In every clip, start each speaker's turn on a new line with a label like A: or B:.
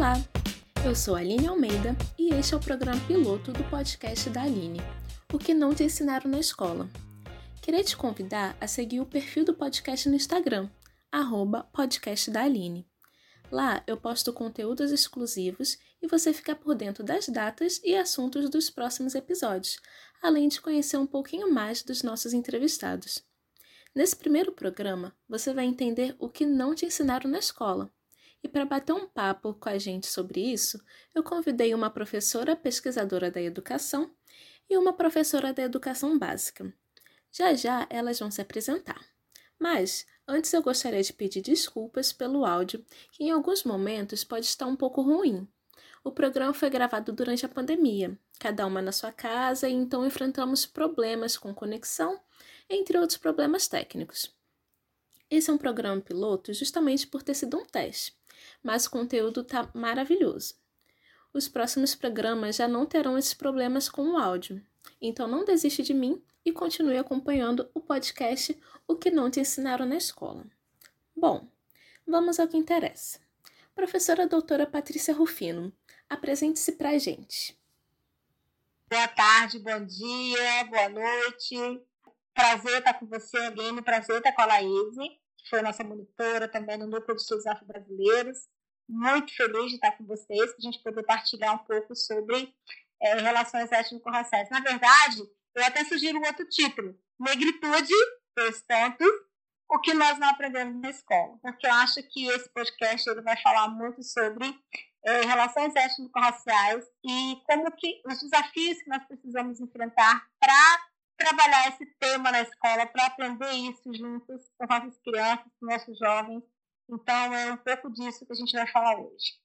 A: Olá, eu sou Aline Almeida e este é o programa piloto do podcast da Aline, O que não te ensinaram na escola. Queria te convidar a seguir o perfil do podcast no Instagram, arroba. Lá eu posto conteúdos exclusivos e você fica por dentro das datas e assuntos dos próximos episódios, além de conhecer um pouquinho mais dos nossos entrevistados. Nesse primeiro programa, você vai entender o que não te ensinaram na escola. E para bater um papo com a gente sobre isso, eu convidei uma professora pesquisadora da educação e uma professora da educação básica. Já já elas vão se apresentar. Mas antes eu gostaria de pedir desculpas pelo áudio, que em alguns momentos pode estar um pouco ruim. O programa foi gravado durante a pandemia, cada uma na sua casa, e então enfrentamos problemas com conexão, entre outros problemas técnicos. Esse é um programa piloto justamente por ter sido um teste, mas o conteúdo está maravilhoso. Os próximos programas já não terão esses problemas com o áudio, então não desiste de mim e continue acompanhando o podcast O que não te ensinaram na escola. Bom, vamos ao que interessa. Professora doutora Patrícia Rufino, apresente-se para a gente.
B: Boa tarde, bom dia, boa noite. Prazer estar com você, Aline, prazer estar com a Laís, que foi nossa monitora também no Núcleo de Estudos Afro-Brasileiros. Muito feliz de estar com vocês, para a gente poder partilhar um pouco sobre é, relações étnico-raciais. Na verdade, eu até sugiro um outro título: Negritude, dois pontos, o que nós não aprendemos na escola. Porque eu acho que esse podcast ele vai falar muito sobre é, relações étnico-raciais e como que os desafios que nós precisamos enfrentar para trabalhar esse tema na escola, para aprender isso juntos com nossas crianças, com nossos jovens. Então, é um pouco disso que a gente vai falar hoje.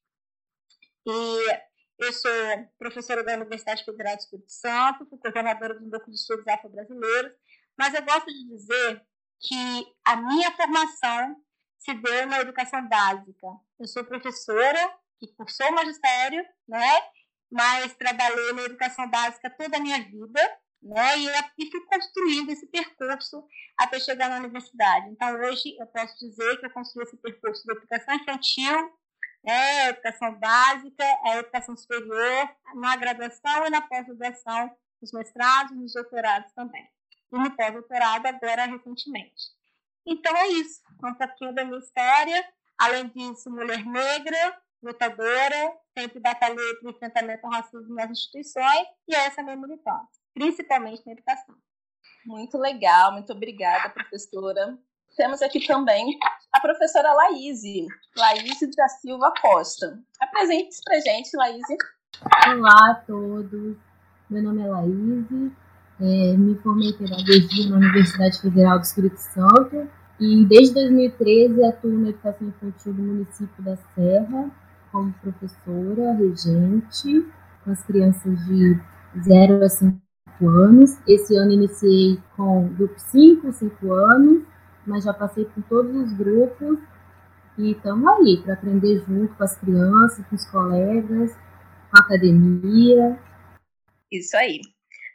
B: E eu sou professora da Universidade Federal do Espírito Santo, fui coordenadora do Núcleo de Estudos Afro-Brasileiros, mas eu gosto de dizer que a minha formação se deu na educação básica. Eu sou professora que cursou magistério, né? Mas trabalhei na educação básica toda a minha vida, né? E, e fui construindo esse percurso até chegar na universidade. Então, hoje, eu posso dizer que eu construí esse percurso da educação infantil é a educação básica, é a educação superior, na graduação e na pós-graduação, nos mestrados, nos doutorados também. E no pós-doutorado agora recentemente. Então é isso, um pouquinho da minha história. Além disso, mulher negra, lutadora, sempre batalhei para o enfrentamento ao racismo nas instituições e essa é a minha militância, principalmente na educação.
C: Muito legal, muito obrigada, professora. Temos aqui também a professora Laíse, Laíse da Silva Costa. Apresente-se para gente, Laíse.
D: Olá a todos, meu nome é Laíse, é, me formei em Pedagogia na Universidade Federal do Espírito Santo e desde 2013 atuo na educação infantil do município da Serra como professora, regente, com as crianças de 0 a 5 anos. Esse ano iniciei com grupo 5, 5 anos, mas já passei por todos os grupos e estamos aí para aprender junto com as crianças, com os colegas, com a academia.
C: Isso aí.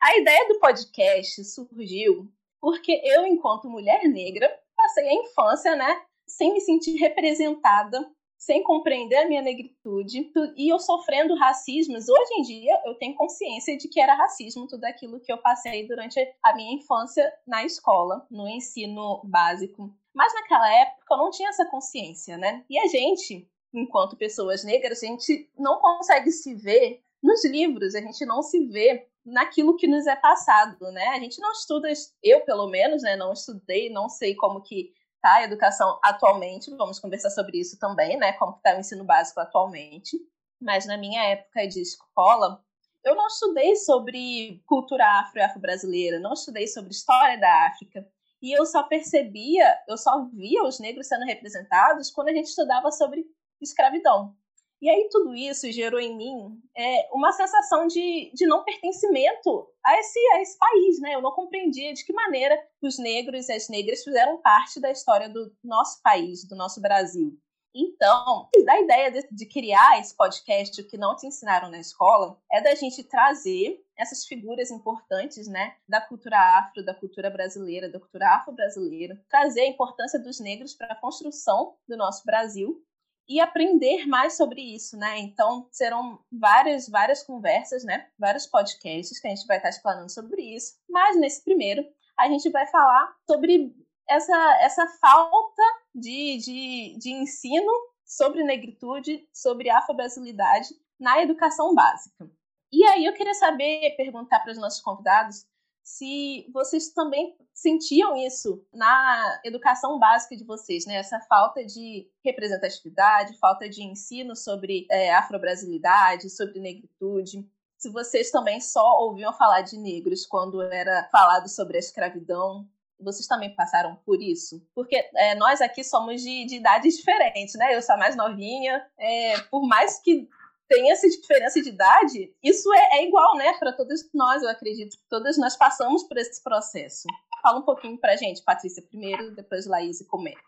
C: A ideia do podcast surgiu porque eu, enquanto mulher negra, passei a infância, né, sem me sentir representada, sem compreender a minha negritude e eu sofrendo racismos. Hoje em dia, eu tenho consciência de que era racismo tudo aquilo que eu passei durante a minha infância na escola, no ensino básico. Mas naquela época eu não tinha essa consciência, né? E a gente, enquanto pessoas negras, a gente não consegue se ver nos livros, a gente não se vê naquilo que nos é passado, né? A gente não estuda, eu pelo menos, né, não estudei, não sei como que tá a educação atualmente, vamos conversar sobre isso também, né, como está o ensino básico atualmente. Mas na minha época de escola, eu não estudei sobre cultura afro e afro-brasileira, não estudei sobre história da África. E eu só percebia, eu só via os negros sendo representados quando a gente estudava sobre escravidão. E aí tudo isso gerou em mim é, uma sensação de, de não pertencimento a esse, a esse país, né? Eu não compreendia de que maneira os negros e as negras fizeram parte da história do nosso país, do nosso Brasil. Então, a ideia de, de, criar esse podcast, o que não te ensinaram na escola, é da gente trazer essas figuras importantes, né, da cultura afro, da cultura brasileira, da cultura afro-brasileira, trazer a importância dos negros para a construção do nosso Brasil e aprender mais sobre isso, né? Então, serão várias, várias conversas, né? Vários podcasts que a gente vai estar explanando sobre isso. Mas nesse primeiro, a gente vai falar sobre essa, essa falta de, de, de ensino sobre negritude, sobre afro-brasilidade na educação básica. E aí eu queria saber, perguntar para os nossos convidados, se vocês também sentiam isso na educação básica de vocês, né? Essa falta de representatividade, falta de ensino sobre é, afro-brasilidade, sobre negritude. Se vocês também só ouviam falar de negros quando era falado sobre a escravidão, vocês também passaram por isso? Porque é, nós aqui somos de, de idades diferentes, né? Eu sou a mais novinha. É, por mais que tem essa diferença de idade, isso é, é igual, né, para todos nós, eu acredito. Todas nós passamos por esse processo. Fala um pouquinho pra gente, Patrícia, primeiro, depois Laís comenta.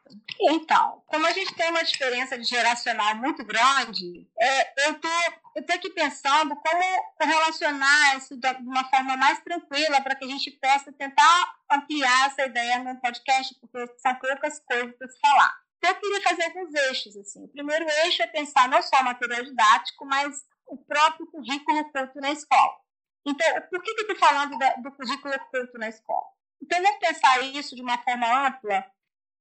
B: Então, como a gente tem uma diferença geracional muito grande, é, eu tô eu tô aqui pensando como correlacionar isso de uma forma mais tranquila para que a gente possa tentar ampliar essa ideia no podcast, porque são poucas coisas para falar. Então, eu queria fazer alguns eixos. Assim. O primeiro eixo é pensar não só o material didático, mas o próprio currículo oculto na escola. Então, por que, eu estou falando do currículo oculto na escola? Então, vamos pensar isso de uma forma ampla,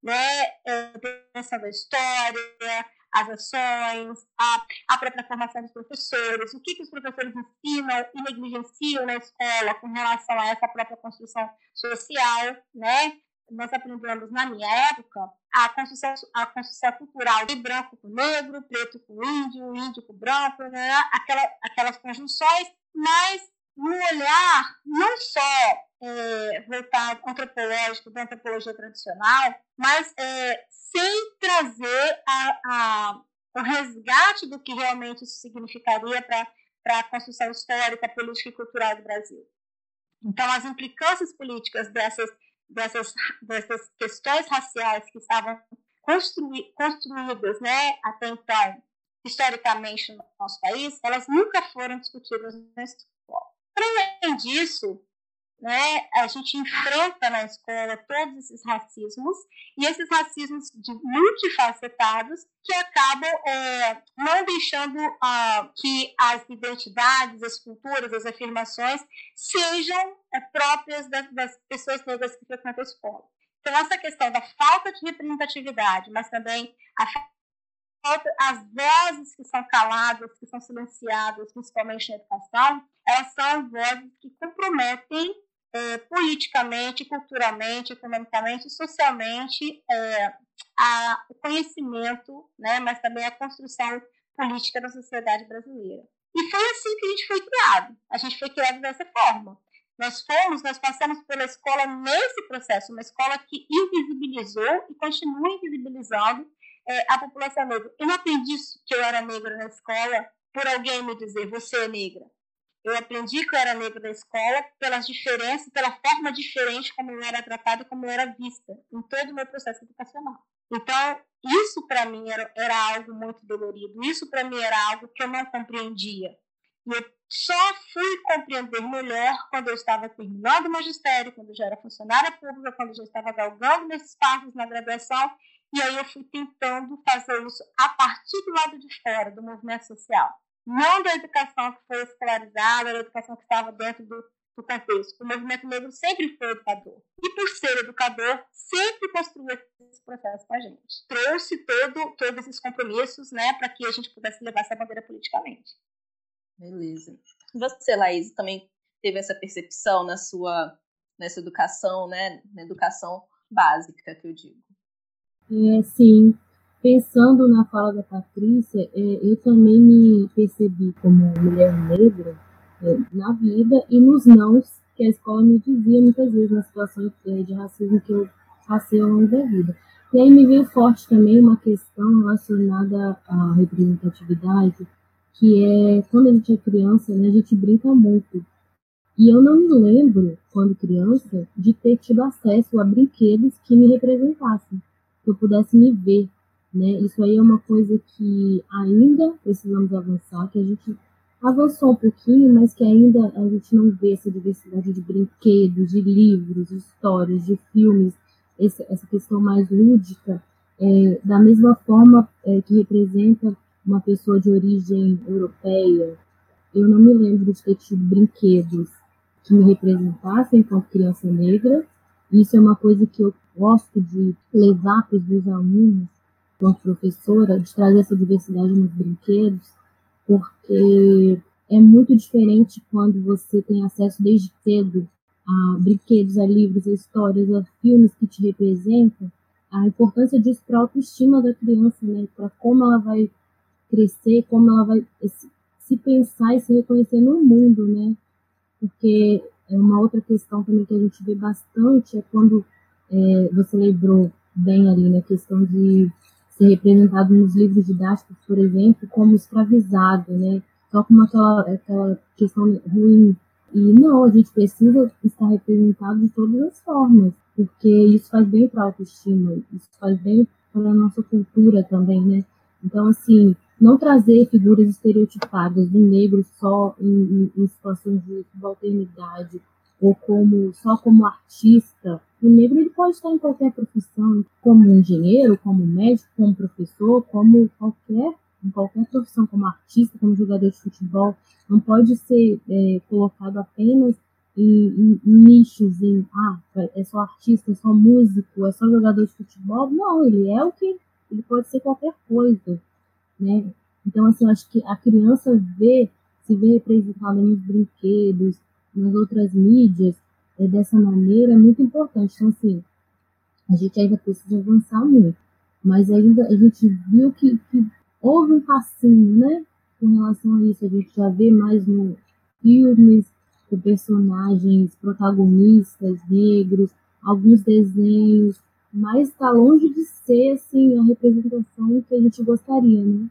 B: né? É, pensando a história, as ações, a, a própria formação dos professores, o que, que os professores ensinam e negligenciam na escola com relação a essa própria construção social, né? Nós aprendemos na minha época a construção, a construção cultural de branco com negro, preto com índio, índio com branco, né? Aquela, aquelas conjunções, mas no olhar não só é, voltado antropológico, da antropologia tradicional, mas é, sem trazer a, a, o resgate do que realmente isso significaria para a construção histórica, política e cultural do Brasil. Então, as implicâncias políticas dessas dessas, dessas questões raciais que estavam construí, construídas né, até então, historicamente, no nosso país, elas nunca foram discutidas na escola. Além disso, né, a gente enfrenta na escola todos esses racismos, e esses racismos de multifacetados que acabam é, não deixando uh, que as identidades, as culturas, as afirmações sejam é, próprias das, das pessoas negras que frequentam a escola. Então, essa questão da falta de representatividade, mas também a as vozes que são caladas, que são silenciadas, principalmente na educação, elas são vozes que comprometem é, politicamente, culturalmente, economicamente, socialmente é, a, o conhecimento, né, mas também a construção política da sociedade brasileira. E foi assim que a gente foi criado. A gente foi criado dessa forma. Nós fomos, nós passamos pela escola nesse processo, uma escola que invisibilizou e continua invisibilizando é, a população negra. Eu não aprendi que eu era negra na escola por alguém me dizer, você é negra. Eu aprendi que eu era negra na escola pelas diferenças, pela forma diferente como eu era tratada e como eu era vista em todo o meu processo educacional. Então, isso para mim era, era algo muito dolorido, isso para mim era algo que eu não compreendia. E eu só fui compreender melhor quando eu estava terminando o magistério, quando eu já era funcionária pública, quando eu já estava galgando meus passos na graduação, e aí eu fui tentando fazer isso a partir do lado de fora, do movimento social não da educação que foi escolarizada, da educação que estava dentro do, do contexto. O movimento negro sempre foi educador. E por ser educador, sempre construiu esse processo com a gente. Trouxe todo, todos esses compromissos né, para que a gente pudesse levar essa bandeira politicamente.
C: Beleza. Você, Laís, também teve essa percepção na sua nessa educação, né, na educação básica que eu digo?
D: É, sim, Pensando na fala da Patrícia, é, eu também me percebi como mulher negra é, na vida e nos nãos que a escola me dizia muitas vezes nas situações é, de racismo que eu passei ao longo da vida. E aí me veio forte também uma questão relacionada à representatividade, que é quando a gente é criança, né, a gente brinca muito. E eu não me lembro, quando criança, de ter tido acesso a brinquedos que me representassem, que eu pudesse me ver né? Isso aí é uma coisa que ainda precisamos avançar, que a gente avançou um pouquinho, mas que ainda a gente não vê essa diversidade de brinquedos, de livros, de histórias, de filmes, essa, questão mais lúdica é, da mesma forma é, que representa uma pessoa de origem europeia, eu não me lembro de ter tido brinquedos que me representassem enquanto criança negra. Isso é uma coisa que eu gosto de levar para os meus alunos, enquanto professora, de trazer essa diversidade nos brinquedos, porque é muito diferente quando você tem acesso desde cedo a brinquedos, a livros, a histórias, a filmes que te representam, a importância disso para a autoestima da criança, né? Para como ela vai crescer, como ela vai se pensar e se reconhecer no mundo, né? Porque é uma outra questão também que a gente vê bastante é quando é, você lembrou bem ali na né, questão de ser representado nos livros didáticos, por exemplo, como escravizado, né? Só como aquela, aquela questão ruim. E não, a gente precisa estar representado de todas as formas, porque isso faz bem para a autoestima, isso faz bem para a nossa cultura também, né? Então, assim, não trazer figuras estereotipadas do negro só em, em, em situações de subalternidade ou como só como artista. O negro ele pode estar em qualquer profissão, como engenheiro, como médico, como professor, como qualquer em qualquer profissão, como artista, como jogador de futebol, não pode ser é, colocado apenas em, em, nichos, em ah, é só artista, é só músico, é só jogador de futebol. Não, ele é o que ele pode ser qualquer coisa né? Então, assim, acho que a criança vê, se vê representada nos brinquedos, nas outras mídias, dessa maneira, é muito importante. Então, assim, a gente ainda precisa avançar muito. Mas ainda a gente viu que, que houve um passinho, né? Com relação a isso. A gente já vê mais no filmes, com personagens protagonistas negros, alguns desenhos, mas está longe de ser assim a representação que a gente gostaria, né?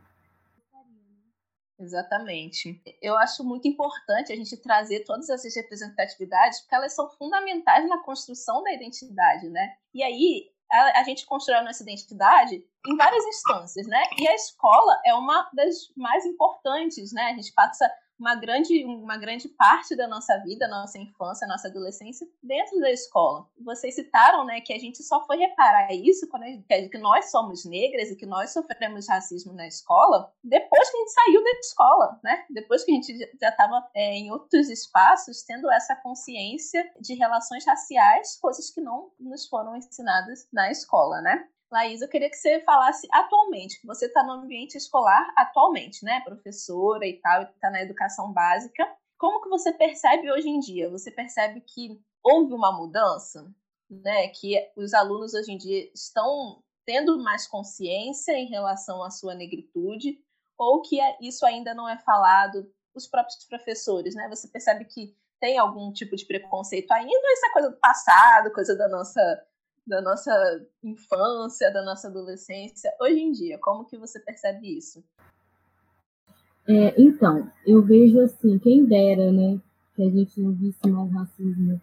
C: Exatamente. Eu acho muito importante a gente trazer todas essas representatividades, porque elas são fundamentais na construção da identidade, né? E aí a, a gente constrói a nossa identidade em várias instâncias, né? E a escola é uma das mais importantes, né? A gente passa uma grande, uma grande parte da nossa vida, nossa infância, nossa adolescência dentro da escola. Vocês citaram, né, que a gente só foi reparar isso quando gente, que nós somos negras e que nós sofremos racismo na escola depois que a gente saiu da escola, né? Depois que a gente já estava é, em outros espaços tendo essa consciência de relações raciais, coisas que não nos foram ensinadas na escola, né? Laís, eu queria que você falasse atualmente, você está no ambiente escolar atualmente, né? Professora e tal, está na educação básica. Como que você percebe hoje em dia? Você percebe que houve uma mudança, né? Que os alunos hoje em dia estão tendo mais consciência em relação à sua negritude, ou que é, isso ainda não é falado os próprios professores, né? Você percebe que tem algum tipo de preconceito ainda, ou isso é coisa do passado, coisa da nossa da nossa infância, da nossa adolescência, hoje em dia? Como que você percebe isso?
D: É, então, eu vejo assim, quem dera, né, que a gente não visse mais racismo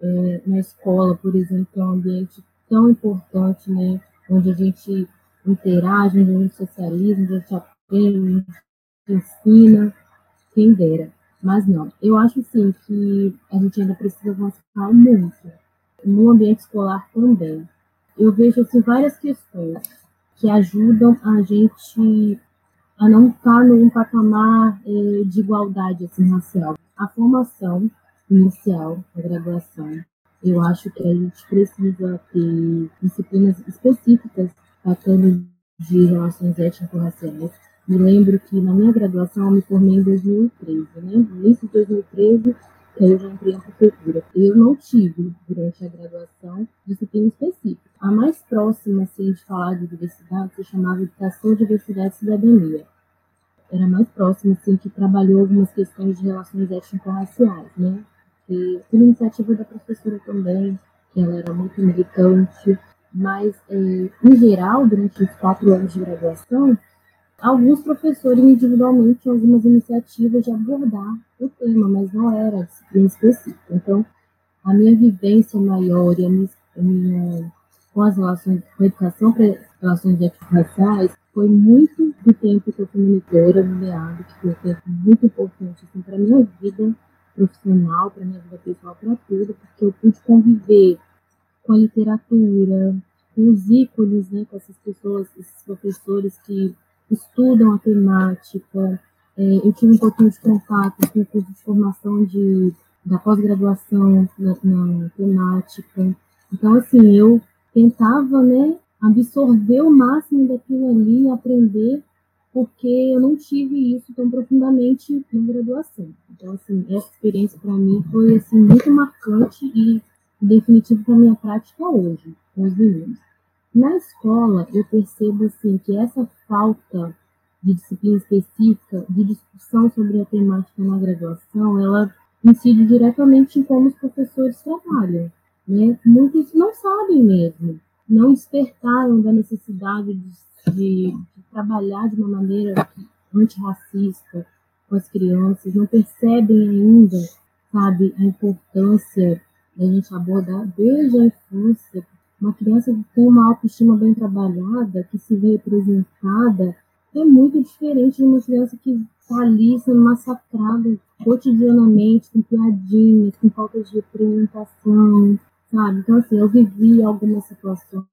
D: é, na escola, por exemplo, que é um ambiente tão importante, né, onde a gente interage, onde a gente socializa, onde a gente aprende, ensina, quem dera. Mas não, eu acho sim que a gente ainda precisa avançar muito no ambiente escolar também. Eu vejo assim, várias questões que ajudam a gente a não estar num patamar eh, de igualdade assim, racial. A formação inicial, a graduação, eu acho que a gente precisa ter disciplinas específicas tratando de relações étnico-raciais. Me lembro que na minha graduação eu me formei em 2013, né? No início de 2013 eu já entrei na prefeitura. Eu não tive, durante a graduação, disciplina específica. A mais próxima, assim, de falar de diversidade, se chamava Educação, Diversidade e Cidadania. Era mais próxima, assim, que trabalhou algumas questões de relações étnico-raciais, né? E por iniciativa da professora também, que ela era muito militante. Mas, é, em geral, durante os quatro anos de graduação, alguns professores individualmente tinham algumas iniciativas de abordar o tema, mas não era disciplina específica. Então, a minha vivência maior e a minha, a minha com as relações com a educação relações étnico-raciais foi muito do tempo que eu fui monitora no MEAD, que foi um tempo muito importante assim, para a minha vida profissional, para a minha vida pessoal, para tudo, porque eu pude conviver com a literatura, com os ícones, né, com essas pessoas, esses professores que estudam a temática. É, eu tive um pouquinho de contato com o curso de formação de, da pós-graduação na, na, temática. Então, assim, eu tentava, né, absorver o máximo daquilo ali, aprender, porque eu não tive isso tão profundamente na graduação. Então, assim, essa experiência para mim foi, assim, muito marcante e definitivo para minha prática hoje, com os meninos. Na escola, eu percebo assim, que essa falta de disciplina específica, de discussão sobre a temática na graduação, ela incide diretamente em como os professores trabalham. Né? Muitos não sabem mesmo, não despertaram da necessidade de, de, de trabalhar de uma maneira antirracista com as crianças, não percebem ainda, sabe, a importância da gente abordar desde a infância uma criança que tem uma autoestima bem trabalhada, que se vê representada, é muito diferente de uma criança que está ali sendo massacrada cotidianamente, com piadinhas, com falta de representação, sabe? Então, assim, eu vivi algumas situações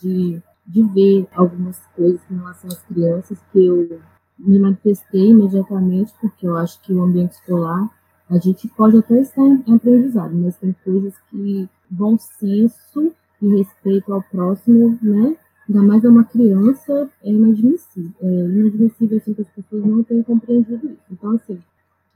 D: de, de ver algumas coisas em relação às crianças que eu me manifestei imediatamente, porque eu acho que o ambiente escolar, a gente pode até estar em mas tem coisas que bom senso e respeito ao próximo, né? Ainda mais a uma criança, é inadmissível. É inadmissível assim, que as pessoas não tenham compreendido isso. Então, assim,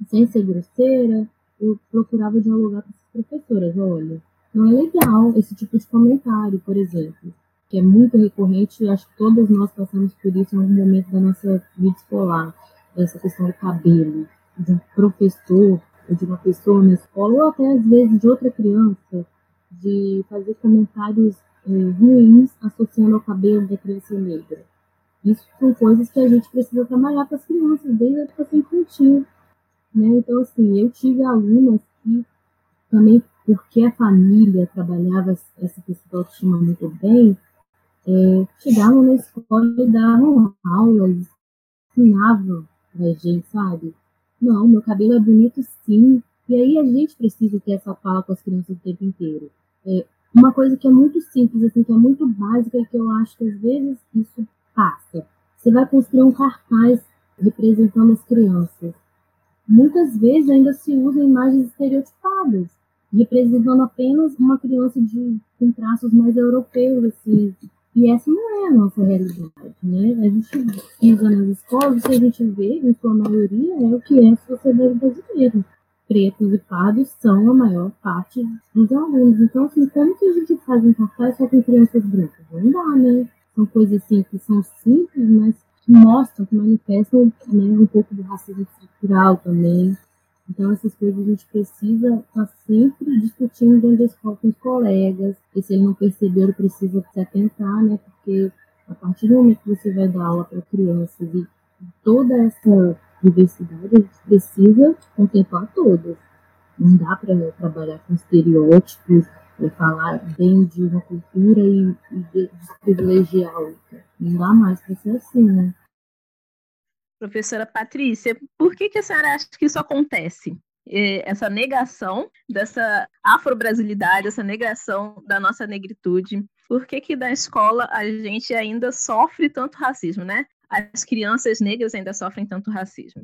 D: sem ser grosseira, eu procurava dialogar com as professoras. Olha, não é legal esse tipo de comentário, por exemplo, que é muito recorrente e acho que todas nós passamos por isso em algum momento da nossa vida escolar. Essa questão do cabelo, de um professor ou de uma pessoa na escola, ou até às vezes de outra criança, de fazer comentários é, ruins associando ao cabelo da criança negra. Isso são coisas que a gente precisa trabalhar com as crianças desde a educação infantil. Né? Então, assim, eu tive alunas que também, porque a família trabalhava essa questão autoestima muito bem, é, chegavam na escola e davam aulas, ensinavam pra gente, sabe? Não, meu cabelo é bonito sim. E aí a gente precisa ter essa fala com as crianças o tempo inteiro. É, uma coisa que é muito simples, assim, que é muito básica e que eu acho que às vezes isso passa. Você vai construir um cartaz representando as crianças. Muitas vezes ainda se usam imagens estereotipadas, representando apenas uma criança de, com traços mais europeus, assim. E essa não é a nossa realidade, né? A gente pisa nas escolas, que a gente vê, em sua maioria, é o que é a sociedade brasileira pretos e pardos são a maior parte dos alunos. Então, assim, como que a gente faz um cartaz só com crianças brancas? Não dá, né? São coisas assim que são simples, mas que mostram, que manifestam né, um pouco do racismo estrutural também. Então, essas coisas a gente precisa estar tá sempre discutindo dentro da escola com os colegas, e se ele não perceber, precisa se atentar, né? Porque a partir do momento que você vai dar aula para crianças e toda essa diversidade, a gente precisa contemplar todas. Não dá para trabalhar com estereótipos, para falar bem de uma cultura e, e desprivilegiar outra. Não dá mais para ser assim, né?
C: Professora Patrícia, por que, que a senhora acha que isso acontece? Essa negação dessa afro-brasilidade, essa negação da nossa negritude. Por que, que da escola a gente ainda sofre tanto racismo, né? As crianças negras ainda sofrem tanto racismo?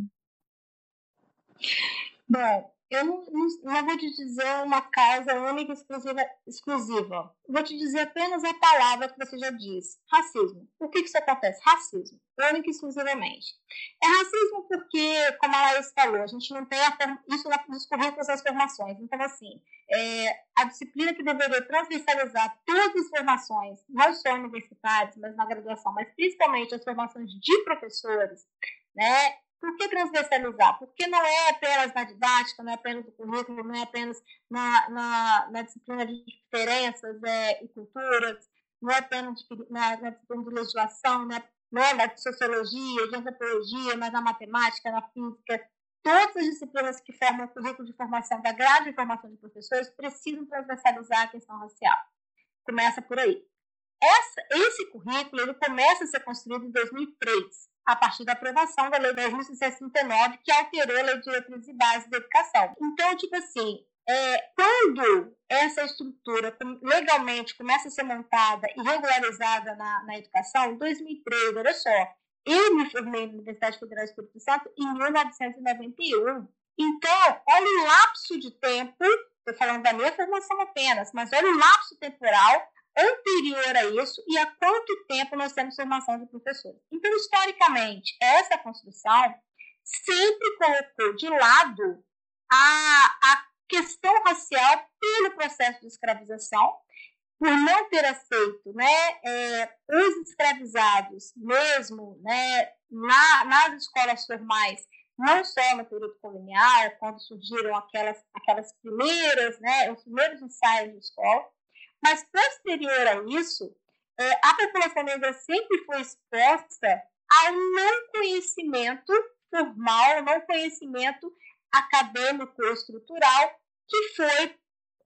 B: Bom, eu não, não, vou te dizer uma causa única exclusiva, exclusiva. Vou te dizer apenas a palavra que você já disse: racismo. Por que, que isso acontece? Racismo, única e exclusivamente. É racismo porque, como a Laís falou, a gente não tem a, isso nos currículos das formações. Então, assim, é, a disciplina que deveria transversalizar todas as formações, não só universitárias, mas na graduação, mas principalmente as formações de professores, né, por que transversalizar? Porque não é apenas na didática, não é apenas no currículo, não é apenas na, na, na disciplina de diferenças é, e culturas, não é apenas na, na disciplina de legislação, né? não é na sociologia, de antropologia, mas na matemática, na física. Todas as disciplinas que formam o currículo de formação da grade de formação de professores precisam transversalizar a questão racial. Começa por aí. Essa, esse currículo ele começa a ser construído em 2003 a partir da aprovação da Lei 10.669, que alterou a Lei de Diretrizes e Bases da Educação. Então, tipo assim, é, quando essa estrutura legalmente começa a ser montada e regularizada na, na educação, em 2003, olha só, eu me formei na Universidade Federal do Espírito Santo em 1991. Então, olha o lapso de tempo, estou falando da minha formação apenas, mas olha o lapso temporal anterior a isso e há quanto tempo nós temos formação de professores. Então, historicamente, essa construção sempre colocou de lado a, a questão racial pelo processo de escravização, por não ter aceito né, é, os escravizados, mesmo né, na, nas escolas formais, não só no período colonial, quando surgiram aquelas, aquelas primeiras, né, os primeiros ensaios de escola, mas posterior a isso, é, a população negra sempre foi exposta ao não conhecimento formal, não conhecimento acadêmico estrutural que foi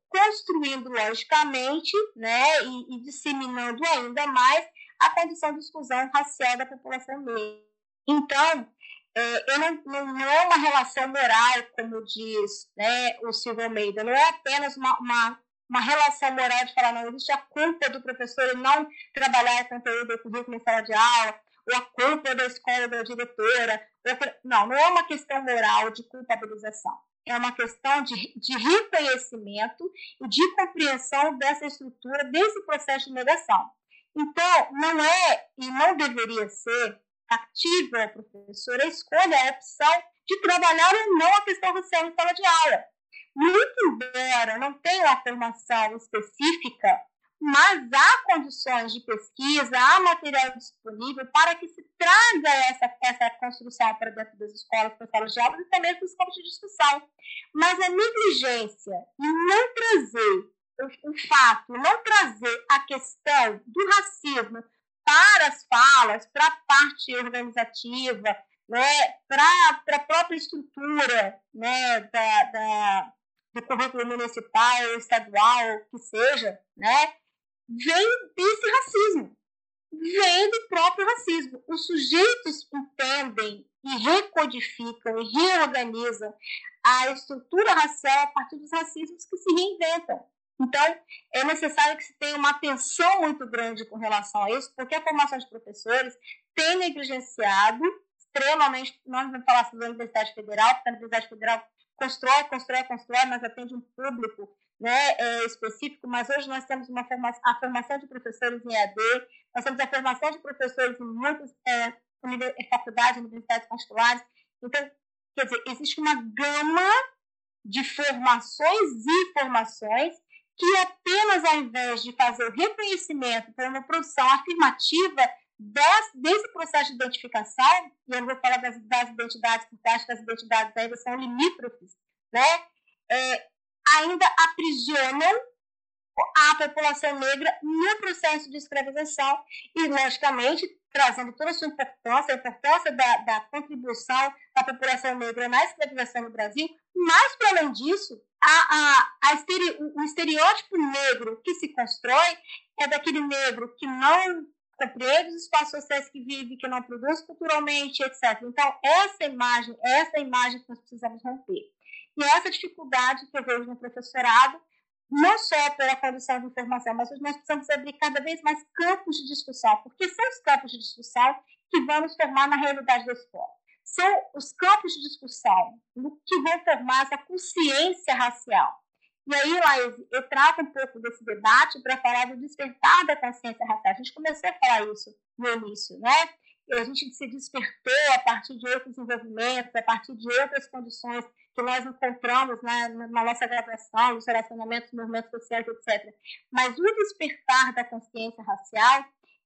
B: construindo logicamente né, e, e, disseminando ainda mais a condição de exclusão racial da população negra. Então, é, não, não, não, é uma relação moral, como diz né, o Silvio Almeida, não é apenas uma, uma, uma relação moral de falar, não, existe a culpa do professor não trabalhar conteúdo do currículo em sala de aula, ou a culpa da escola da diretora. Ou, não, não é uma questão moral de culpabilização é uma questão de, de reconhecimento e de compreensão dessa estrutura, desse processo de negação. Então, não é e não deveria ser factível ao professor a escolha, a opção de trabalhar ou não a questão racial em sala de aula. Muito embora não tenha uma formação específica mas há condições de pesquisa, há material disponível para que se traga essa, essa construção para dentro das escolas, para salas de aula e também para os campos de discussão. Mas a negligência em não trazer o, o fato, não trazer a questão do racismo para as falas, para a parte organizativa, né, para a própria estrutura né, da, da, do currículo municipal, estadual, que seja, né, vem desse racismo, vem do próprio racismo. Os sujeitos entendem e recodificam e reorganizam a estrutura racial a partir dos racismos que se reinventam. Então, é necessário que se tenha uma atenção muito grande com relação a isso, porque a formação de professores tem negligenciado extremamente, nós vamos falar sobre a Universidade Federal, porque a Universidade Federal constrói, constrói, constrói, mas atende um público né, é, específico, mas hoje nós temos uma formação, a formação de professores em EAD, nós temos a formação de professores em muitas é, é, faculdades, universidades particulares. Então, quer dizer, existe uma gama de formações e formações que apenas ao invés de fazer o reconhecimento para uma produção afirmativa desse, processo de identificação, e eu não vou falar das, das identidades, porque acho que as identidades ainda são limítrofes, né? É, ainda aprisionam a população negra no processo de escravização e, logicamente, trazendo toda a sua importância, a importância da, da contribuição da população negra na escravização no Brasil, mas, para além disso, a, a, a estere, o estereótipo negro que se constrói é daquele negro que não compreende os espaços sociais que vive, que não produz culturalmente, etc. Então, essa imagem, essa imagem que nós precisamos romper. E essa dificuldade que eu vejo no professorado, não só pela condição de informação, mas nós precisamos abrir cada vez mais campos de discussão, porque são os campos de discussão que vão nos formar na realidade da escola. São os campos de discussão que vão formar essa consciência racial. E aí, Laís, eu trago um pouco desse debate para falar do despertar da consciência racial. A gente começou a falar isso no início, né? a gente se despertou a partir de outros envolvimentos, a partir de outras condições que nós encontramos né, na nossa graduação, nos relacionamentos, movimentos sociais, etc. Mas o despertar da consciência racial,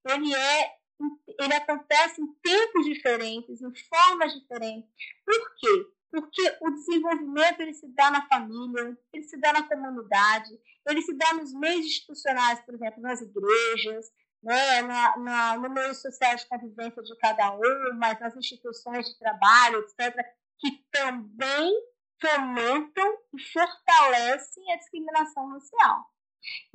B: ele é ele acontece em tempos diferentes, em formas diferentes. Por quê? Porque o desenvolvimento ele se dá na família, ele se dá na comunidade, ele se dá nos meios institucionais, por exemplo, nas igrejas, né, na, na, no meio social de convivência de cada um, mas nas instituições de trabalho, etc., que também fomentam e fortalecem a discriminação racial.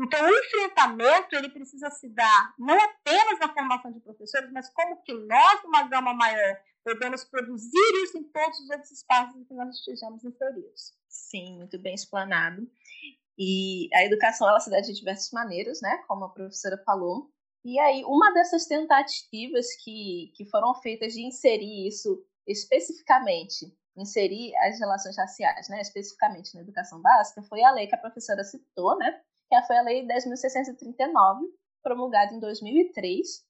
B: Então, o enfrentamento ele precisa se dar não apenas na formação de professores, mas como que nós, numa gama maior, podemos produzir isso em todos os outros espaços que nós estejamos inseridos.
C: Sim, muito bem explanado. E a educação ela se dá de diversas maneiras, né? Como a professora falou. E aí, uma dessas tentativas que, que foram feitas de inserir isso especificamente, inserir as relações raciais, né, especificamente na educação básica, foi a lei que a professora citou, né, que foi a Lei 10.639, promulgada em 2003,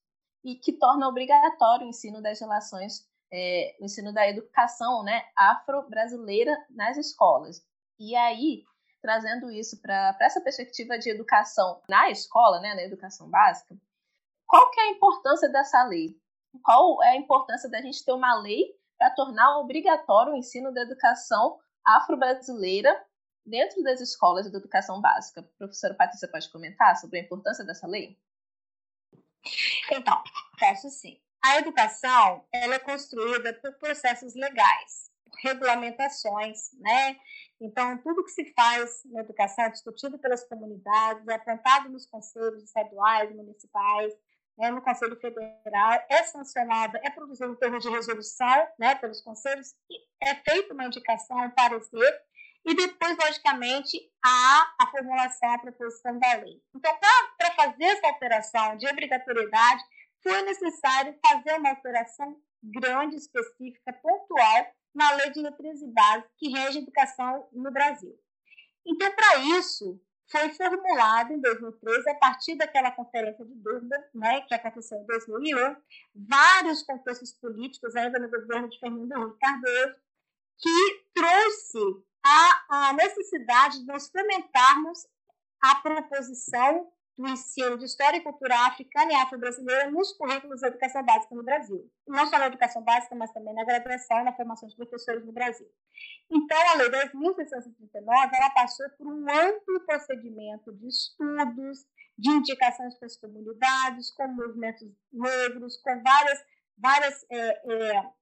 C: e que torna obrigatório o ensino das relações, é, o ensino da educação né, afro-brasileira nas escolas. E aí, trazendo isso para essa perspectiva de educação na escola, né, na educação básica, qual que é a importância dessa lei? Qual é a importância da gente ter uma lei para tornar obrigatório o ensino da educação afro-brasileira dentro das escolas de educação básica. Professora Patrícia, pode comentar sobre a importância dessa lei?
B: Então, posso sim. A educação ela é construída por processos legais, regulamentações, né? Então, tudo que se faz na educação é discutido pelas comunidades, é apontado nos conselhos estaduais, municipais, né, no Conselho Federal, é sancionado, é produzido em termos de resolução né, pelos conselhos, é feita uma indicação, um parecer, e depois, logicamente, há a formulação, a proposição da lei. Então, para fazer essa alteração de obrigatoriedade, foi necessário fazer uma alteração grande, específica, pontual, na Lei de Diretrizes e que rege a educação no Brasil. Então, para isso, foi formulado em 2013, a partir daquela conferência de Durban, né, que aconteceu em 2001, vários contextos políticos ainda no governo de Fernando Henrique Cardoso, que trouxe a, a necessidade de nós fomentarmos a proposição do ensino de história e cultura africana e afro-brasileira nos currículos da educação básica no Brasil. Não só na educação básica, mas também na graduação e na formação de professores no Brasil. Então, a Lei 10.639, ela passou por um amplo procedimento de estudos, de indicações para as comunidades, com movimentos negros, com várias, várias é, é,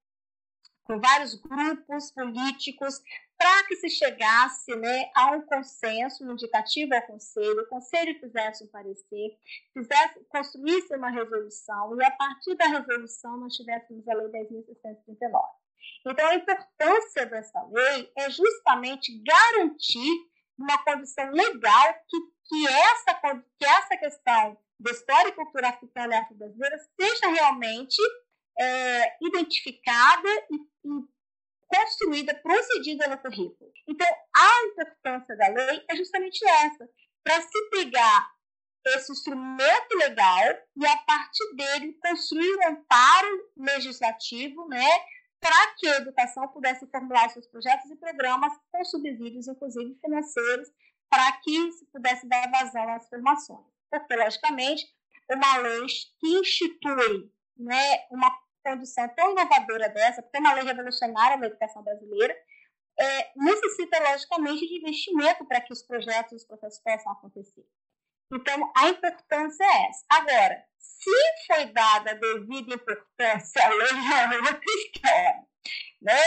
B: com vários grupos políticos, para que se chegasse né, a um consenso, um indicativo ao Conselho, o Conselho fizesse um parecer, fizesse, construísse uma resolução, e a partir da resolução nós tivéssemos a Lei 10.639. Então, a importância dessa lei é justamente garantir uma condição legal que, que, essa, que essa questão da história e cultura africana e afro-brasileira seja realmente é, identificada e, e construída, procedida no currículo. Então, a importância da lei é justamente essa, para se pegar esse instrumento legal e, a partir dele, construir um amparo legislativo, né, para que a educação pudesse formular seus projetos e programas com subsídios, inclusive financeiros, para que se pudesse dar vazão às formações. Porque, logicamente, uma lei que institui né, uma condição tão inovadora dessa, porque é uma lei revolucionária na educação brasileira, é, necessita, logicamente, de investimento para que os projetos e os processos possam acontecer. Então, a importância é essa. Agora, se foi dada a devida importância à lei, é história. Né?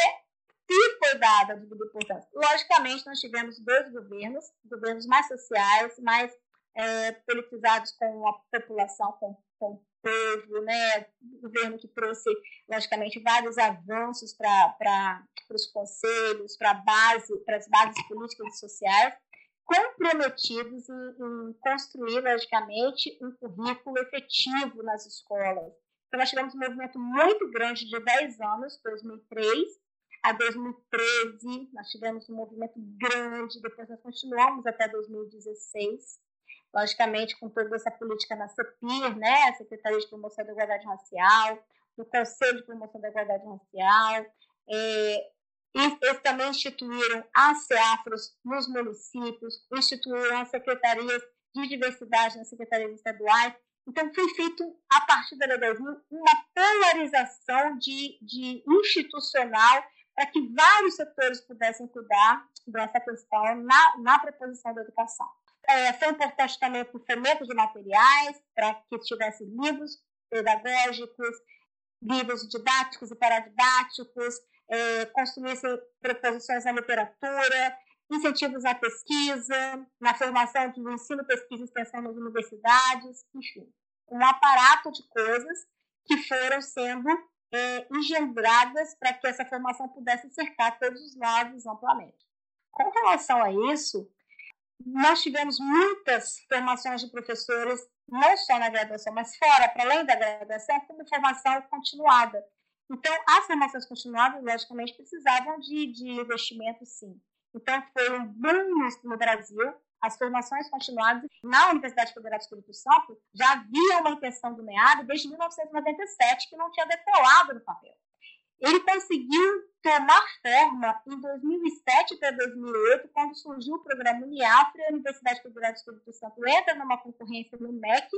B: Se foi dada a devida importância. Logicamente, nós tivemos dois governos, governos mais sociais, mais é, politizados com a população, com, com povo, né, o governo que trouxe, logicamente, vários avanços para os conselhos, para base, as bases políticas e sociais, comprometidos em, em, construir, logicamente, um currículo efetivo nas escolas. Então, nós tivemos um movimento muito grande de 10 anos, 2003 a 2013, nós tivemos um movimento grande, depois nós continuamos até 2016, logicamente com toda essa política na CEPIR, né, a Secretaria de Promoção da Igualdade Racial, no Conselho de Promoção da Igualdade Racial, é, eles também instituíram as CEAFROS nos municípios, instituíram as secretarias de diversidade nas secretarias estaduais. Então, foi feito, a partir da Lei 2000, uma polarização de, de institucional para que vários setores pudessem cuidar dessa questão na, na proposição da educação. É, foi importante também o fomento de materiais, para que tivesse livros pedagógicos, livros didáticos e paradidáticos, é, construísse proposições na literatura, incentivos à pesquisa, na formação do ensino, pesquisa e extensão nas universidades, enfim, um aparato de coisas que foram sendo é, engendradas para que essa formação pudesse cercar todos os lados amplamente. Com relação a isso, nós tivemos muitas formações de professores, não só na graduação, mas fora, para além da graduação, como formação continuada. Então, as formações continuadas, logicamente, precisavam de, de investimento, sim. Então, foi um boom no Brasil. As formações continuadas na Universidade Federal do Espírito Santo já havia uma intenção do MEAB desde 1997, que não tinha decolado no papel. Ele conseguiu tomar forma em 2007 para 2008, quando surgiu o programa Uniafra, a Universidade Federal do Espírito Santo entra numa concorrência no MEC,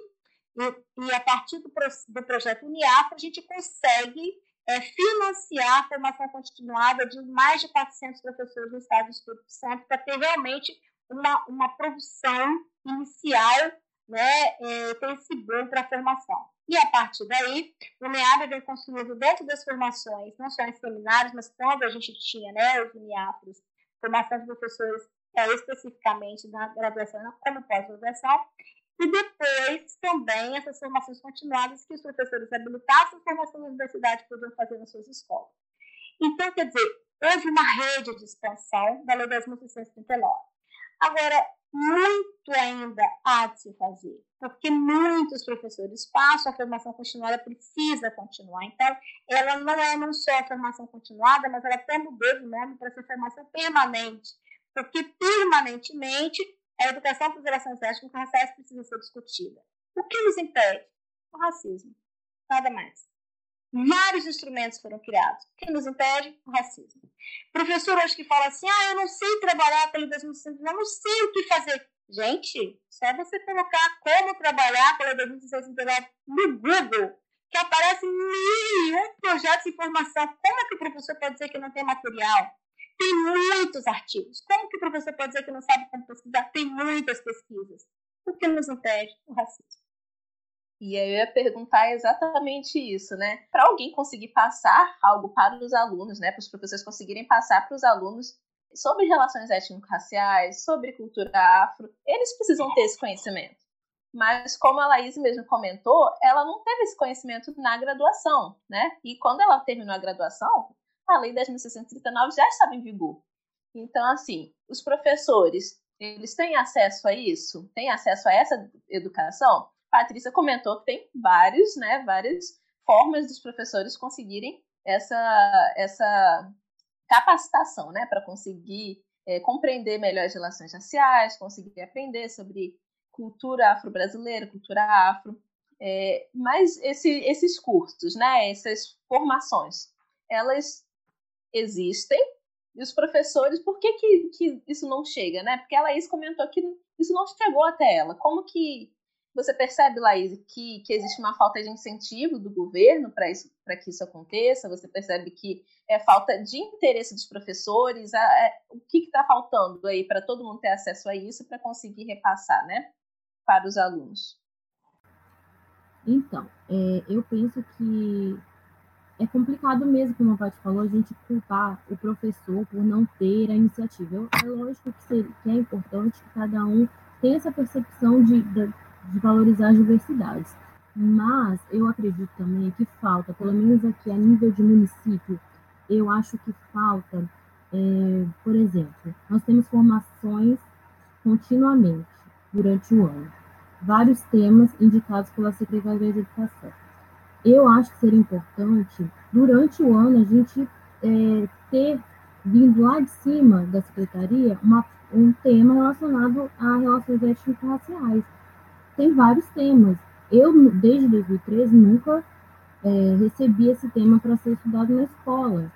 B: e, e a partir do, do projeto Uniafra, a gente consegue é, financiar a formação continuada de mais de 400 professores do Estado do Espírito Santo para ter realmente uma, uma produção inicial, né, é, ter esse boom para a formação. E a partir daí, o MEAB vem construindo dentro das formações, não só em seminários, mas quando a gente tinha né, os UNIAFROS, formação de professores é, especificamente na graduação como pós-graduação, e depois também essas formações continuadas que os professores habilitados em formação na universidade podiam fazer nas suas escolas. Então, quer dizer, houve uma rede de expansão da Lei 10.639. Agora, muito ainda há de se fazer, porque muitos professores passam, a formação continuada precisa continuar. Então, ela não é não só a formação continuada, mas ela até mudou de nome para ser formação permanente, porque permanentemente a educação as relações étnicas raciais precisa ser discutida. O que nos impede? O racismo. Nada mais. Vários instrumentos foram criados. O que nos impede? O racismo. Professor hoje que fala assim, ah, eu não sei trabalhar pelo 2060, eu não sei o que fazer. Gente, só você colocar como trabalhar pela 2069 no Google, que aparece mil projetos de formação. Como é que o professor pode dizer que não tem material? Tem muitos artigos. Como que o professor pode dizer que não sabe como pesquisar? Tem muitas pesquisas. O que nos impede? O racismo.
C: E aí eu ia perguntar exatamente isso, né? Para alguém conseguir passar algo para os alunos, né? Para os professores conseguirem passar para os alunos sobre relações étnico-raciais, sobre cultura afro, eles precisam ter esse conhecimento. Mas como a Laís mesmo comentou, ela não teve esse conhecimento na graduação, né? E quando ela terminou a graduação, a Lei 10.639 já estava em vigor. Então, assim, os professores, eles têm acesso a isso? Têm acesso a essa educação? Patrícia comentou que tem vários, né, várias formas dos professores conseguirem essa, essa capacitação, né, para conseguir é, compreender melhor as relações raciais, conseguir aprender sobre cultura afro-brasileira, cultura afro. É, mas esse, esses cursos, né, essas formações, elas existem e os professores, por que, que, que isso não chega, né? Porque a Laís comentou que isso não chegou até ela. Como que você percebe, Laís, que, que existe uma falta de incentivo do governo para que isso aconteça? Você percebe que é falta de interesse dos professores? É, o que está faltando aí para todo mundo ter acesso a isso para conseguir repassar, né? Para os alunos.
D: Então, é, eu penso que é complicado mesmo, como a Paty falou, a gente culpar o professor por não ter a iniciativa. É lógico que, que, é importante que cada um tenha essa percepção de, de, de, valorizar as diversidades. Mas eu acredito também que falta, pelo menos aqui a nível de município, eu acho que falta, é, por exemplo, nós temos formações continuamente durante o ano. Vários temas indicados pela Secretaria de Educação eu acho que seria importante, durante o ano, a gente é, ter vindo lá de cima da secretaria uma, um tema relacionado a relações étnico-raciais. Tem vários temas. Eu, desde 2013, nunca é, recebi esse tema para ser estudado na escola.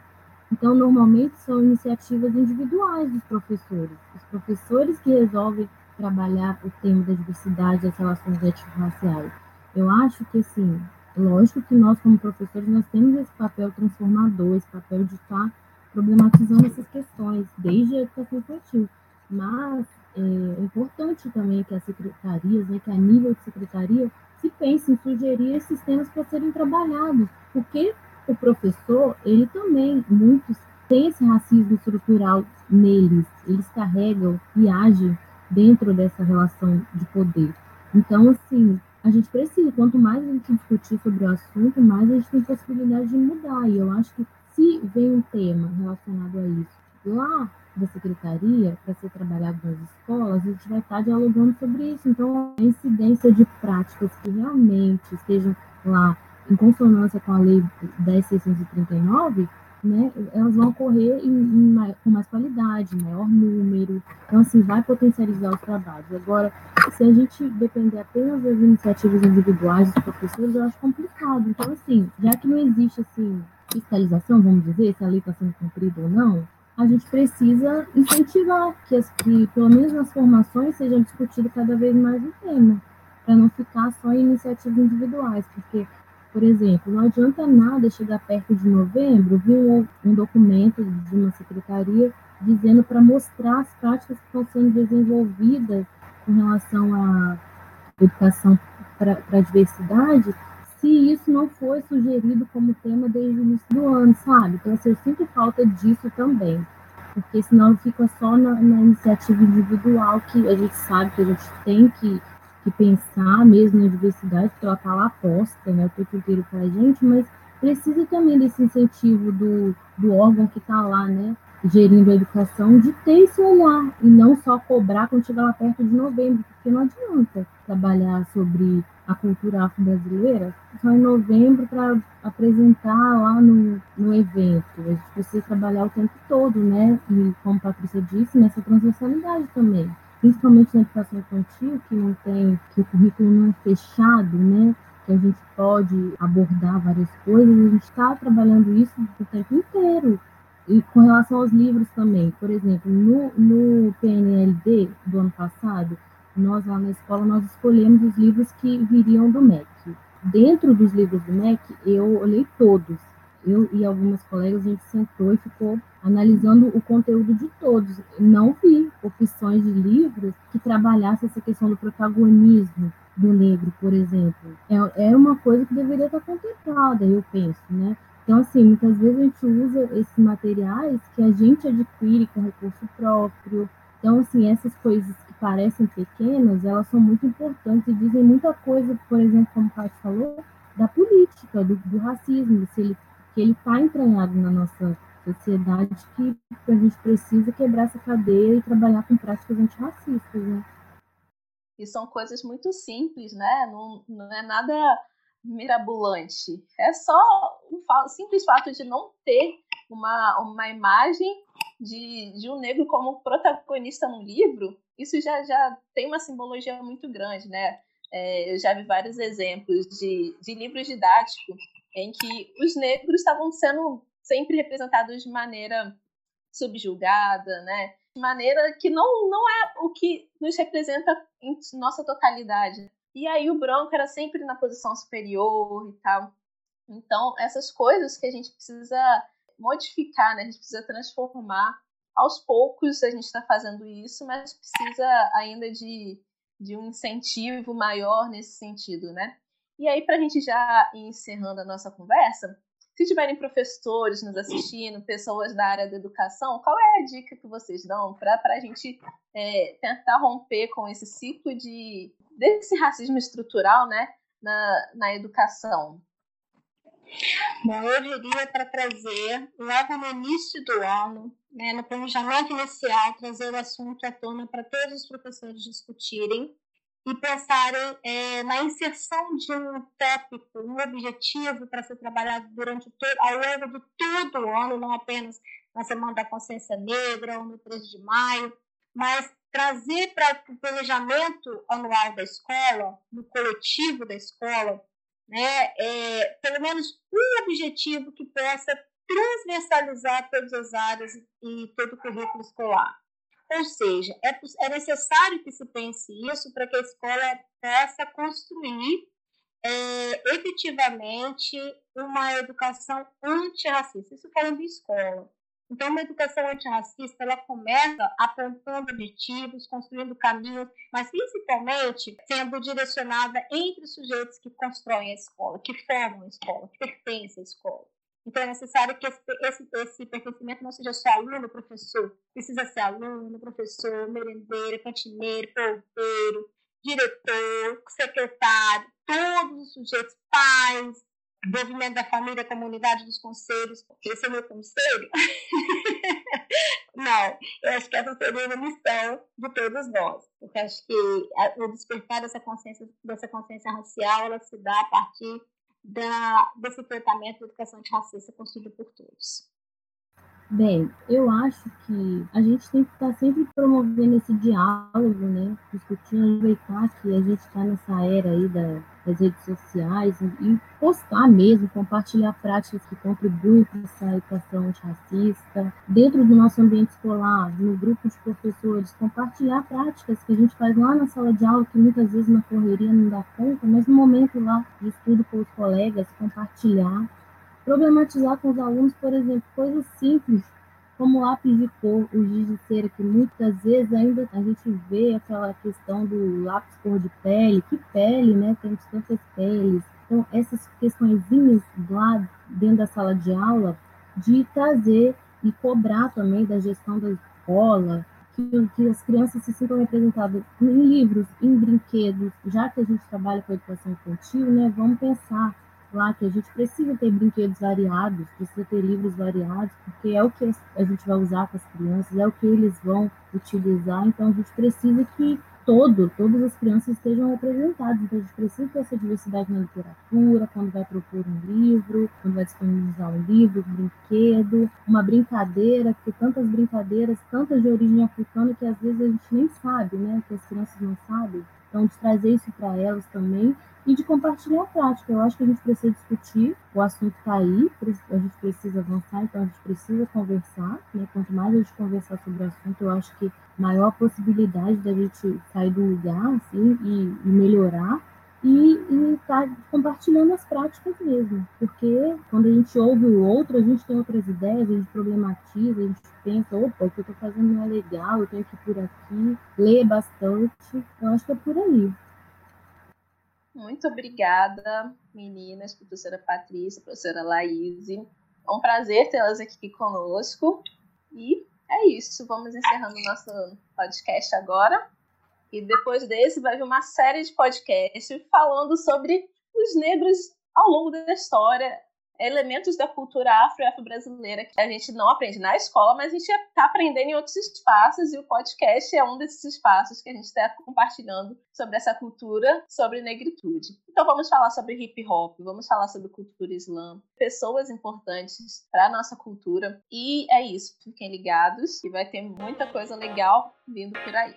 D: Então, normalmente são iniciativas individuais dos professores. Os professores que resolvem trabalhar o tema da diversidade das relações étnico-raciais. Eu acho que, assim, Lógico que nós, como professores, nós temos esse papel transformador, esse papel de estar problematizando essas questões, desde a educação infantil. Mas é, importante também que as secretarias, né, que a nível de secretaria, se pense em sugerir esses temas para serem trabalhados, porque o professor, ele também, muitos, tem esse racismo estrutural neles, eles carregam e agem dentro dessa relação de poder. Então, assim, a gente precisa, quanto mais a gente discutir sobre o assunto, mais a gente tem possibilidade de mudar. E eu acho que se vem um tema relacionado a isso lá da secretaria para ser trabalhado nas escolas, a gente vai estar dialogando sobre isso. Então, a incidência de práticas que realmente estejam lá em consonância com a lei 10.639, né, elas vão ocorrer em, em, com mais qualidade, maior número. Então, assim, vai potencializar os trabalhos. Agora, se a gente depender apenas das iniciativas individuais dos professores, eu acho complicado. Então, assim, já que não existe, assim, fiscalização, vamos dizer, se a lei está sendo cumprida ou não, a gente precisa incentivar que, as, que pelo menos nas formações, seja discutido cada vez mais o tema, para não ficar só em iniciativas individuais, porque por exemplo, não adianta nada chegar perto de novembro, vir um, um documento de uma secretaria dizendo para mostrar as práticas que estão sendo desenvolvidas com relação à educação para a diversidade, se isso não foi sugerido como tema desde o início do ano, sabe? Então, assim, eu sinto falta disso também, porque senão fica só na, na iniciativa individual que a gente sabe que a gente tem que que pensar mesmo na diversidade, porque ela está lá posta né, o tempo inteiro para a gente, mas precisa também desse incentivo do, do órgão que está lá, né, gerindo a educação, de ter esse olhar e não só cobrar quando chegar lá perto de novembro, porque não adianta trabalhar sobre a cultura afro-brasileira só em novembro para apresentar lá no, no evento. A gente precisa trabalhar o tempo todo, né? E como a Patrícia disse, nessa transversalidade também principalmente na educação infantil, que não tem, que o currículo não é fechado, né? Que a gente pode abordar várias coisas, a gente está trabalhando isso o tempo inteiro. E com relação aos livros também, por exemplo, no, no PNLD do ano passado, nós lá na escola, nós escolhemos os livros que viriam do MEC. Dentro dos livros do MEC, eu olhei todos, eu e algumas colegas, a gente sentou e ficou analisando o conteúdo de todos. Não vi opções de livros que trabalhassem essa questão do protagonismo do negro, por exemplo. É, é uma coisa que deveria estar contemplada, eu penso, né? Então, assim, muitas vezes a gente usa esses materiais que a gente adquire com recurso próprio. Então, assim, essas coisas que parecem pequenas, elas são muito importantes e dizem muita coisa, por exemplo, como o Paty falou, da política, do, do racismo, se ele que ele está entranhado na nossa sociedade que a gente precisa quebrar essa cadeia e trabalhar com práticas antirracistas, né?
C: E são coisas muito simples, né? Não, não é nada mirabolante. É só um simples fato de não ter uma, uma imagem de, de um negro como protagonista no livro. Isso já, já tem uma simbologia muito grande, né? É, eu já vi vários exemplos de, de livros didáticos em que os negros estavam sendo sempre representados de maneira subjugada, né? De maneira que não, não é o que nos representa em nossa totalidade. E aí o branco era sempre na posição superior e tal. Então, essas coisas que a gente precisa modificar, né? A gente precisa transformar. Aos poucos a gente está fazendo isso, mas precisa ainda de, de um incentivo maior nesse sentido, né? E aí, para a gente já ir encerrando a nossa conversa, se tiverem professores nos assistindo, pessoas da área da educação, qual é a dica que vocês dão para a gente é, tentar romper com esse ciclo de desse racismo estrutural né, na, na educação?
B: Bom, eu diria para trazer, logo no início do ano, né, no planejamento inicial, trazer o assunto à tona para todos os professores discutirem e pensarem é, na inserção de um tópico, um objetivo para ser trabalhado durante todo, ao longo de todo o ano, não apenas na Semana da Consciência Negra ou no 13 de maio, mas trazer para o planejamento anual da escola, no coletivo da escola, né, é, pelo menos um objetivo que possa transversalizar todas as áreas e todo o currículo escolar. Ou seja, é, é necessário que se pense isso para que a escola possa construir é, efetivamente uma educação antirracista. Isso falando de escola. Então, uma educação antirracista, ela começa apontando objetivos, construindo caminhos, mas principalmente sendo direcionada entre os sujeitos que constroem a escola, que formam a escola, que pertencem à escola. Então é necessário que esse, esse, esse pertencimento não seja só aluno, professor. Precisa ser aluno, professor, merendeiro, cantineiro, porteiro, diretor, secretário, todos os sujeitos, pais, desenvolvimento da família, comunidade dos conselhos. Esse é o meu conselho? Não, eu acho que essa seria uma missão de todos nós, porque acho que o despertar dessa consciência, dessa consciência racial, ela se dá a partir da, desse tratamento da educação antirracista construído por todos.
D: Bem, eu acho que a gente tem que estar sempre promovendo esse diálogo, né? Discutindo, aproveitar que a gente está nessa era aí da, das redes sociais e postar mesmo, compartilhar práticas que contribuem para essa educação antirracista. Dentro do nosso ambiente escolar, no grupo de professores, compartilhar práticas que a gente faz lá na sala de aula, que muitas vezes na correria não dá conta, mas no momento lá de estudo com os colegas, compartilhar Problematizar com os alunos, por exemplo, coisas simples como lápis de cor, o giz de cera, que muitas vezes ainda a gente vê aquela questão do lápis cor de pele, que pele, né? Temos tantas peles. Então, essas questõezinhas lá dentro da sala de aula, de trazer e cobrar também da gestão da escola, que, que as crianças se sintam representadas em livros, em brinquedos, já que a gente trabalha com educação infantil, né? Vamos pensar que a gente precisa ter brinquedos variados, precisa ter livros variados, porque é o que a gente vai usar com as crianças, é o que eles vão utilizar, então a gente precisa que todo, todas as crianças estejam representadas, então a gente precisa ter essa diversidade na literatura, quando vai propor um livro, quando vai disponibilizar um livro, um brinquedo, uma brincadeira, que tantas brincadeiras, tantas de origem africana que às vezes a gente nem sabe, né, que as crianças não sabem, então de trazer isso para elas também e de compartilhar a prática. Eu acho que a gente precisa discutir, o assunto está aí, a gente precisa avançar, então a gente precisa conversar. Né? Quanto mais a gente conversar sobre o assunto, eu acho que maior a possibilidade da gente sair do lugar assim, e, e melhorar e estar tá compartilhando as práticas mesmo. Porque quando a gente ouve o outro, a gente tem outras ideias, a gente problematiza, a gente pensa, opa, o que eu estou fazendo não é legal, eu tenho que ir por aqui, ler bastante. Eu acho que é por aí.
C: Muito obrigada, meninas, professora Patrícia, professora Laís. É um prazer tê-las aqui conosco. E é isso. Vamos encerrando o nosso podcast agora. E depois desse vai vir uma série de podcasts falando sobre os negros ao longo da história, elementos da cultura afro e afro-brasileira que a gente não aprende na escola, mas a gente está aprendendo em outros espaços e o podcast é um desses espaços que a gente está compartilhando sobre essa cultura, sobre negritude. Então vamos falar sobre hip hop, vamos falar sobre cultura islã, pessoas importantes para a nossa cultura e é isso. Fiquem ligados que vai ter muita coisa legal vindo por aí.